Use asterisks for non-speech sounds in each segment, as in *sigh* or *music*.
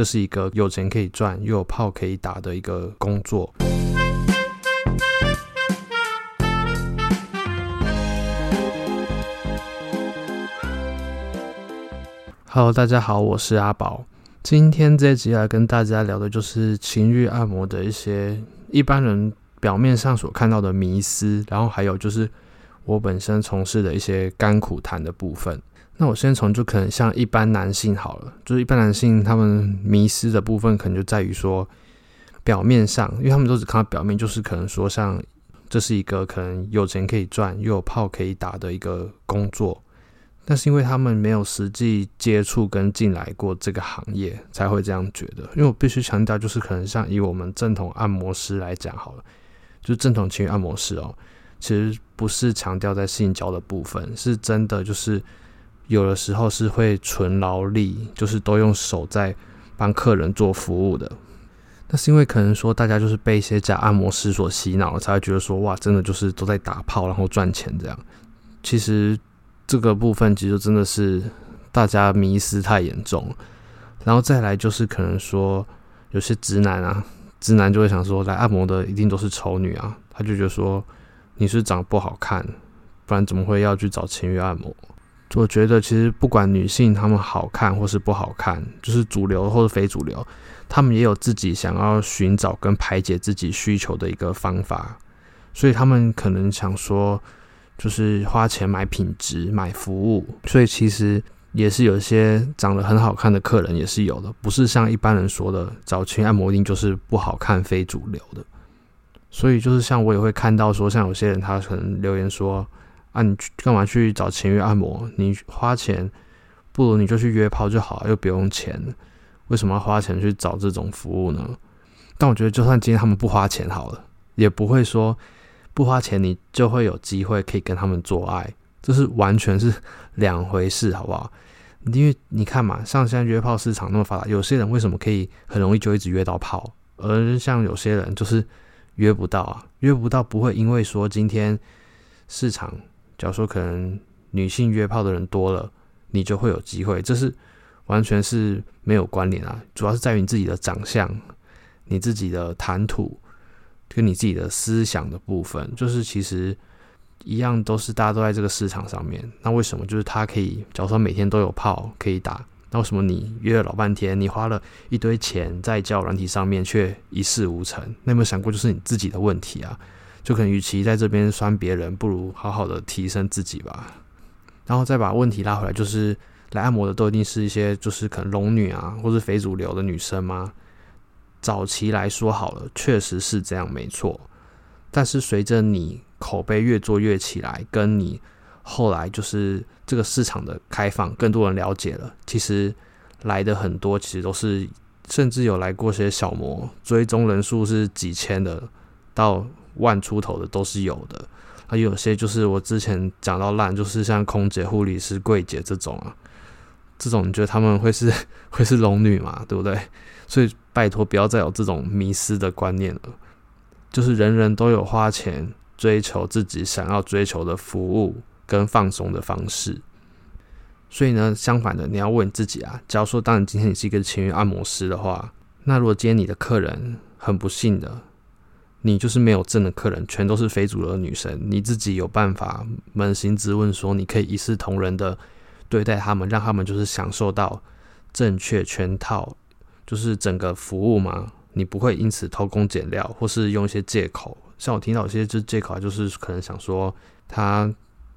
这是一个有钱可以赚又有炮可以打的一个工作。Hello，大家好，我是阿宝。今天这一集来跟大家聊的就是情欲按摩的一些一般人表面上所看到的迷思，然后还有就是我本身从事的一些甘苦谈的部分。那我先从就可能像一般男性好了，就是一般男性他们迷失的部分，可能就在于说表面上，因为他们都只看到表面，就是可能说像这是一个可能有钱可以赚又有炮可以打的一个工作。但是因为他们没有实际接触跟进来过这个行业，才会这样觉得。因为我必须强调，就是可能像以我们正统按摩师来讲好了，就正统情欲按摩师哦，其实不是强调在性交的部分，是真的就是有的时候是会纯劳力，就是都用手在帮客人做服务的。那是因为可能说大家就是被一些假按摩师所洗脑了，才会觉得说哇，真的就是都在打炮然后赚钱这样。其实。这个部分其实真的是大家迷思太严重，然后再来就是可能说有些直男啊，直男就会想说，来按摩的一定都是丑女啊，他就觉得说你是长得不好看，不然怎么会要去找情欲按摩？我觉得其实不管女性她们好看或是不好看，就是主流或者非主流，她们也有自己想要寻找跟排解自己需求的一个方法，所以他们可能想说。就是花钱买品质、买服务，所以其实也是有一些长得很好看的客人也是有的，不是像一般人说的找情按摩店就是不好看、非主流的。所以就是像我也会看到说，像有些人他可能留言说：“啊，你去干嘛去找情欲按摩？你花钱不如你就去约炮就好，又不用钱，为什么要花钱去找这种服务呢？”但我觉得，就算今天他们不花钱好了，也不会说。不花钱，你就会有机会可以跟他们做爱，这是完全是 *laughs* 两回事，好不好？因为你看嘛，像现在约炮市场那么发达，有些人为什么可以很容易就一直约到炮，而像有些人就是约不到啊，约不到不会因为说今天市场，假如说可能女性约炮的人多了，你就会有机会，这是完全是没有关联啊，主要是在于你自己的长相，你自己的谈吐。跟你自己的思想的部分，就是其实一样，都是大家都在这个市场上面。那为什么就是他可以，假如说每天都有炮可以打，那为什么你约了老半天，你花了一堆钱在交友软体上面却一事无成？那有没有想过，就是你自己的问题啊？就可能与其在这边酸别人，不如好好的提升自己吧。然后再把问题拉回来，就是来按摩的都一定是一些就是可能龙女啊，或是非主流的女生吗？早期来说好了，确实是这样，没错。但是随着你口碑越做越起来，跟你后来就是这个市场的开放，更多人了解了，其实来的很多，其实都是甚至有来过些小模，追踪人数是几千的到万出头的都是有的。还有些就是我之前讲到烂，就是像空姐、护理师、柜姐这种啊，这种你觉得他们会是 *laughs* 会是龙女嘛？对不对？所以拜托，不要再有这种迷失的观念了。就是人人都有花钱追求自己想要追求的服务跟放松的方式。所以呢，相反的，你要问自己啊，假如说当你今天你是一个情欲按摩师的话，那如果今天你的客人很不幸的，你就是没有正的客人，全都是非主流的女生，你自己有办法扪心自问说，你可以一视同仁的对待他们，让他们就是享受到正确全套。就是整个服务嘛，你不会因此偷工减料，或是用一些借口。像我听到有些就借口，就是可能想说他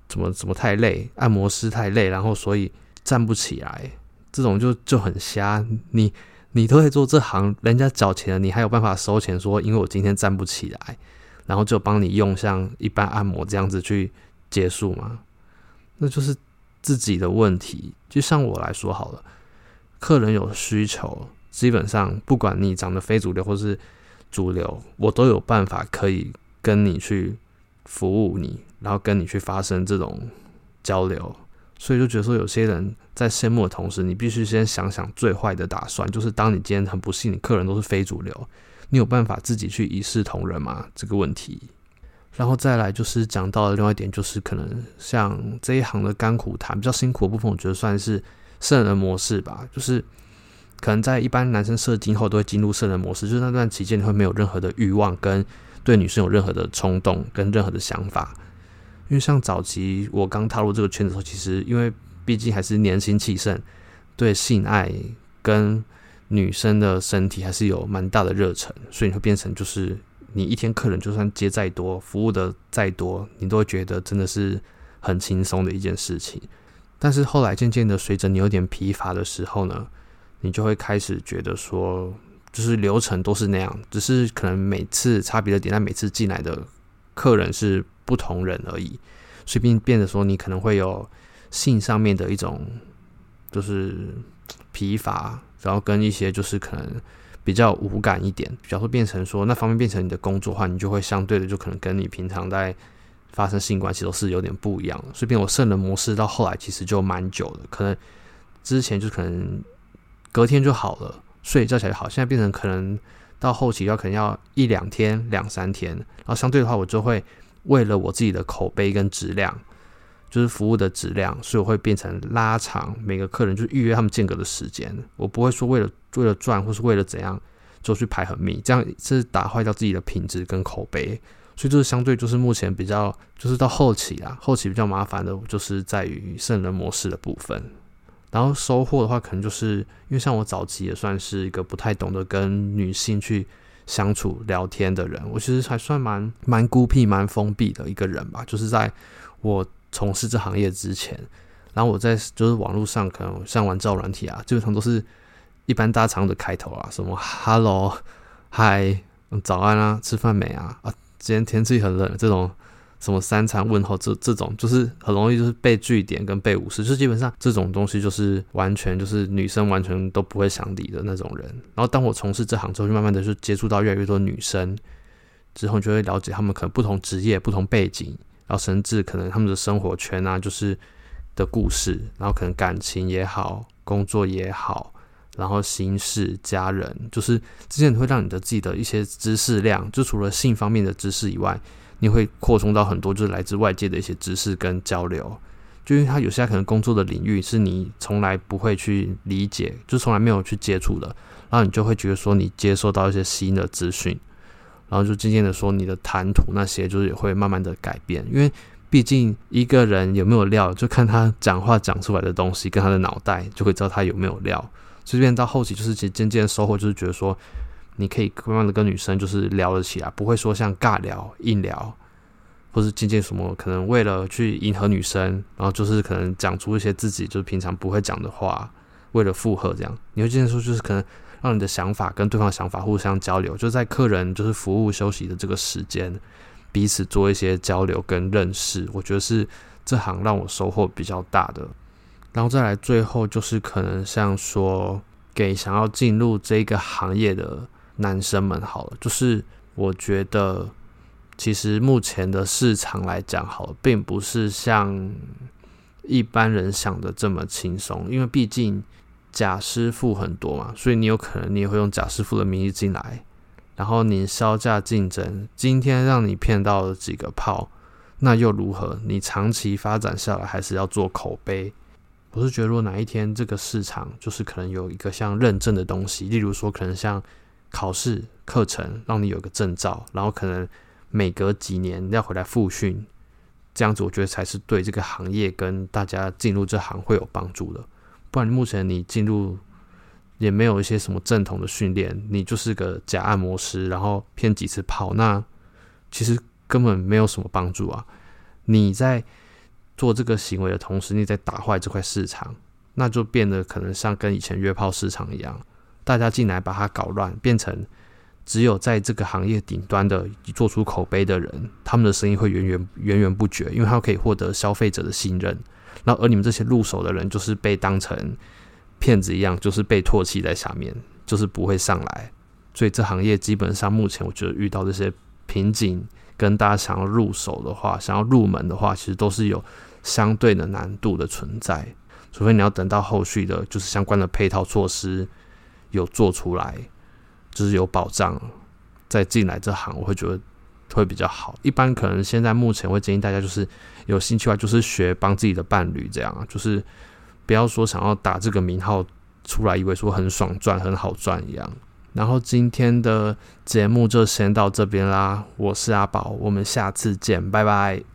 怎么怎么太累，按摩师太累，然后所以站不起来。这种就就很瞎。你你都会做这行，人家缴钱，你还有办法收钱说，因为我今天站不起来，然后就帮你用像一般按摩这样子去结束吗？那就是自己的问题。就像我来说好了，客人有需求。基本上，不管你长得非主流或是主流，我都有办法可以跟你去服务你，然后跟你去发生这种交流。所以就觉得说，有些人在羡慕的同时，你必须先想想最坏的打算，就是当你今天很不幸，你客人都是非主流，你有办法自己去一视同仁吗？这个问题。然后再来就是讲到的另外一点，就是可能像这一行的甘苦谈，比较辛苦的部分，我觉得算是圣人模式吧，就是。可能在一般男生射精后都会进入圣人模式，就是那段期间你会没有任何的欲望，跟对女生有任何的冲动，跟任何的想法。因为像早期我刚踏入这个圈子的时候，其实因为毕竟还是年轻气盛，对性爱跟女生的身体还是有蛮大的热忱，所以你会变成就是你一天客人就算接再多，服务的再多，你都会觉得真的是很轻松的一件事情。但是后来渐渐的，随着你有点疲乏的时候呢，你就会开始觉得说，就是流程都是那样，只是可能每次差别的点在每次进来的客人是不同人而已，所以变变得说你可能会有性上面的一种就是疲乏，然后跟一些就是可能比较无感一点，比如说变成说那方面变成你的工作的话，你就会相对的就可能跟你平常在。发生性关系都是有点不一样，所以变我圣人模式到后来其实就蛮久的，可能之前就可能隔天就好了，睡一觉起来好，现在变成可能到后期要可能要一两天、两三天，然后相对的话，我就会为了我自己的口碑跟质量，就是服务的质量，所以我会变成拉长每个客人就预约他们间隔的时间，我不会说为了为了赚或是为了怎样就去排很密，这样是打坏掉自己的品质跟口碑。所以就是相对就是目前比较就是到后期啊，后期比较麻烦的就是在于圣人模式的部分。然后收获的话，可能就是因为像我早期也算是一个不太懂得跟女性去相处聊天的人，我其实还算蛮蛮孤僻、蛮封闭的一个人吧。就是在我从事这行业之前，然后我在就是网络上可能像玩造软体啊，基本上都是一般大厂的开头啊，什么 Hello、Hi、早安啊，吃饭没啊啊。今天天气很冷，这种什么三餐问候，这这种就是很容易就是被句点跟被无视，就基本上这种东西就是完全就是女生完全都不会想理的那种人。然后当我从事这行之后，就慢慢的就接触到越来越多女生，之后就会了解她们可能不同职业、不同背景，然后甚至可能他们的生活圈啊，就是的故事，然后可能感情也好，工作也好。然后心事、家人，就是这些会让你的自己的一些知识量，就除了性方面的知识以外，你会扩充到很多，就是来自外界的一些知识跟交流。就因为他有些可能工作的领域是你从来不会去理解，就从来没有去接触的，然后你就会觉得说你接收到一些新的资讯，然后就渐渐的说你的谈吐那些就是也会慢慢的改变，因为毕竟一个人有没有料，就看他讲话讲出来的东西跟他的脑袋，就会知道他有没有料。所以，变到后期就是其实渐渐收获，就是觉得说，你可以慢慢的跟女生就是聊得起来，不会说像尬聊、硬聊，或是渐渐什么可能为了去迎合女生，然后就是可能讲出一些自己就是平常不会讲的话，为了附和这样，你会渐渐说就是可能让你的想法跟对方想法互相交流，就在客人就是服务休息的这个时间，彼此做一些交流跟认识，我觉得是这行让我收获比较大的。然后再来，最后就是可能像说，给想要进入这个行业的男生们好了，就是我觉得其实目前的市场来讲，好了，并不是像一般人想的这么轻松，因为毕竟假师傅很多嘛，所以你有可能你也会用假师傅的名义进来，然后你削价竞争，今天让你骗到了几个炮，那又如何？你长期发展下来，还是要做口碑。我是觉得，如果哪一天这个市场就是可能有一个像认证的东西，例如说可能像考试课程，让你有个证照，然后可能每隔几年要回来复训，这样子我觉得才是对这个行业跟大家进入这行会有帮助的。不然目前你进入也没有一些什么正统的训练，你就是个假按摩师，然后骗几次炮，那其实根本没有什么帮助啊！你在。做这个行为的同时，你在打坏这块市场，那就变得可能像跟以前约炮市场一样，大家进来把它搞乱，变成只有在这个行业顶端的做出口碑的人，他们的声音会源源源源不绝，因为他可以获得消费者的信任。那而你们这些入手的人，就是被当成骗子一样，就是被唾弃在下面，就是不会上来。所以这行业基本上目前我觉得遇到这些瓶颈。跟大家想要入手的话，想要入门的话，其实都是有相对的难度的存在。除非你要等到后续的，就是相关的配套措施有做出来，就是有保障，再进来这行，我会觉得会比较好。一般可能现在目前会建议大家，就是有兴趣的话，就是学帮自己的伴侣这样，就是不要说想要打这个名号出来以为说很爽赚、很好赚一样。然后今天的节目就先到这边啦，我是阿宝，我们下次见，拜拜。